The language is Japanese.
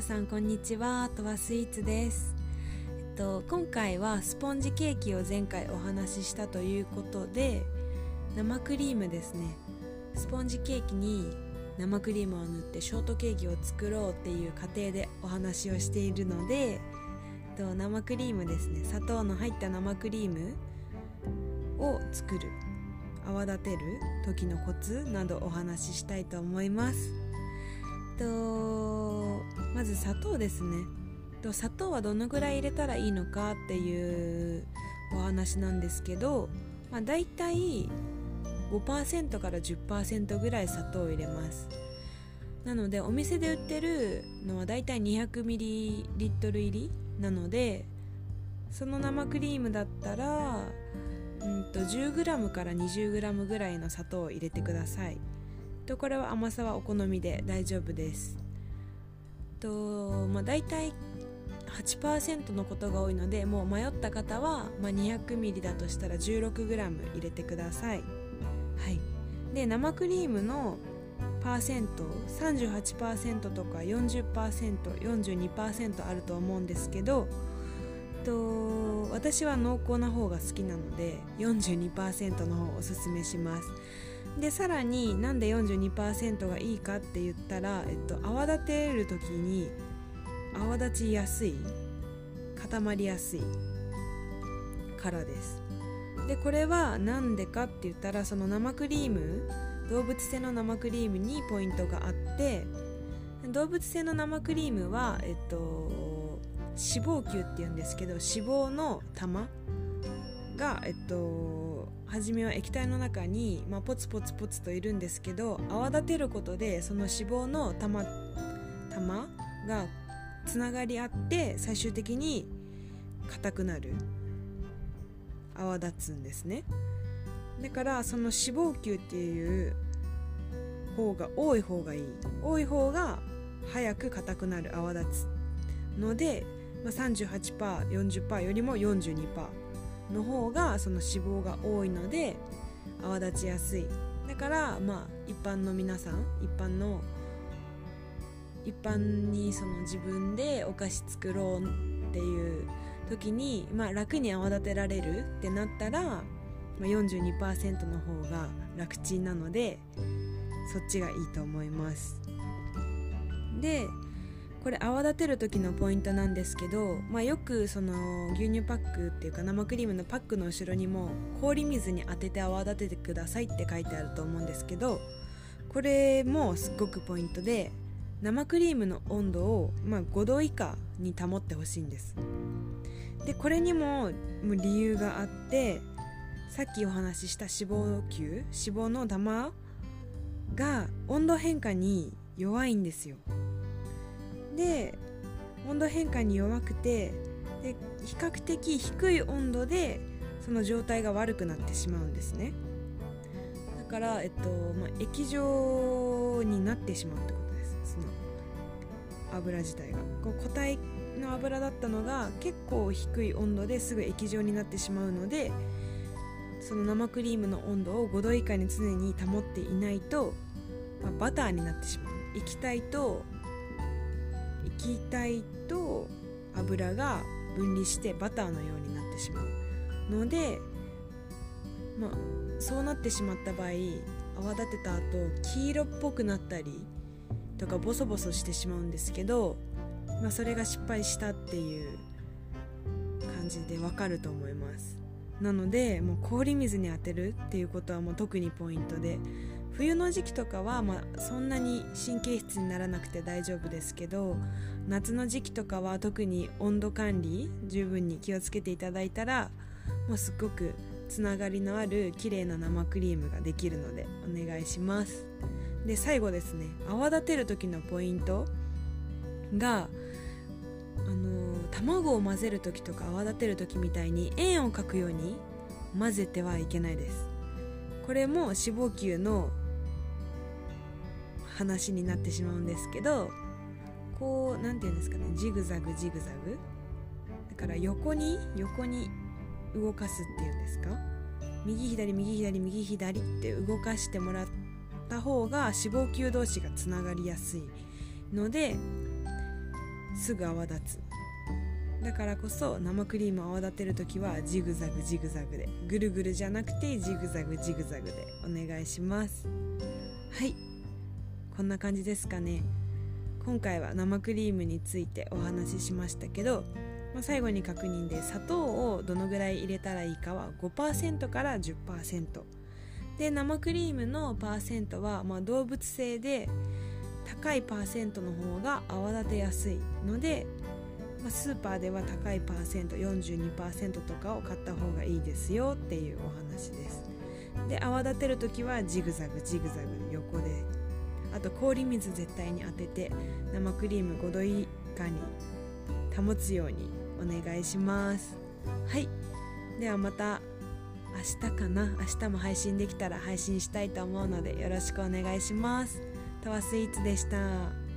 さんこんにちは。とはスイーツです。えっと今回はスポンジケーキを前回お話ししたということで生クリームですね。スポンジケーキに生クリームを塗ってショートケーキを作ろうっていう過程でお話をしているので、えっと、生クリームですね。砂糖の入った生クリームを作る。泡立てる時のコツなどお話ししたいと思います。まず砂糖ですね。砂糖はどのぐらい入れたらいいのかっていうお話なんですけど、まあ、大体5%から10%ぐらい砂糖を入れます。なのでお店で売ってるのは大体 200ml 入りなのでその生クリームだったらうんと 10g から 20g ぐらいの砂糖を入れてください。とこれは甘さはお好みで大丈夫です。と、まあ、大体8%のことが多いのでもう迷った方は、まあ、200ml だとしたら 16g 入れてください、はい、で生クリームのパーセント38%とか 40%42% あると思うんですけどと私は濃厚な方が好きなので42%の方をおすすめします。でさらになんで42%がいいかって言ったら、えっと、泡立てる時に泡立ちやすい固まりやすいからです。でこれは何でかって言ったらその生クリーム動物性の生クリームにポイントがあって動物性の生クリームは、えっと、脂肪球っていうんですけど脂肪の玉が、えっと、初めは液体の中に、まあ、ポツポツポツといるんですけど泡立てることでその脂肪の玉玉がつながり合って最終的に硬くなる。泡立つんですね。だからその脂肪球っていう方が多い方がいい。多い方が早く硬くなる泡立つので、まあ、38%40% よりも42%の方がその脂肪が多いので泡立ちやすい。だからまあ一般の皆さん一般の一般にその自分でお菓子作ろうっていう時に、まあ、楽に泡立てられるってなったら、まあ、42%の方が楽ちんなのでそっちがいいと思います。でこれ泡立てる時のポイントなんですけど、まあ、よくその牛乳パックっていうか生クリームのパックの後ろにも氷水に当てて泡立ててくださいって書いてあると思うんですけどこれもすっごくポイントで生クリームの温度を、まあ、5度以下に保ってほしいんです。でこれにも理由があってさっきお話しした脂肪球脂肪の玉が温度変化に弱いんですよ。で温度変化に弱くてで比較的低い温度でその状態が悪くなってしまうんですね。だから、えっとまあ、液状になってしまうってことです。その油自体が。こう固体の油だったのが結構低い温度ですぐ液状になってしまうのでその生クリームの温度を5度以下に常に保っていないと、まあ、バターになってしまう。液体と液体と油が分離してバターのようになってしまうので、まあ、そうなってしまった場合泡立てた後黄色っぽくなったりとかボソボソしてしまうんですけど、まあ、それが失敗したっていう感じでわかると思います。なのでもう氷水に当てるっていうことはもう特にポイントで冬の時期とかは、まあ、そんなに神経質にならなくて大丈夫ですけど夏の時期とかは特に温度管理十分に気をつけていただいたらもうすっごくつながりのある綺麗な生クリームができるのでお願いします。で最後ですね泡立てる時のポイントがあの卵を混ぜる時とか泡立てる時みたいに円を描くように混ぜてはいけないです。これも脂肪球の話になってしまうんですけどこう何て言うんですかねジグザグジグザグ。だから横に横に動かすっていうんですか？右左右左右左って動かしてもらった方が脂肪球同士がつながりやすいのですぐ泡立つ。だからこそ生クリームを泡立てる時はジグザグジグザグで。ぐるぐるじゃなくてジグザグジグザグでお願いします。はい。こんな感じですかね。今回は生クリームについてお話ししましたけど、まあ、最後に確認で砂糖をどのぐらい入れたらいいかは5%から10%で生クリームのパーセントは、まあ、動物性で高いパーセントの方が泡立てやすいのでまあ、スーパーでは高いパーセント42%とかを買った方がいいですよっていうお話です。で泡立てる時はジグザグジグザグあと氷水絶対に当てて生クリーム5度以下に保つようにお願いします。はい。ではまた明日かな。明日も配信できたら配信したいと思うのでよろしくお願いします。タワスイーツでした。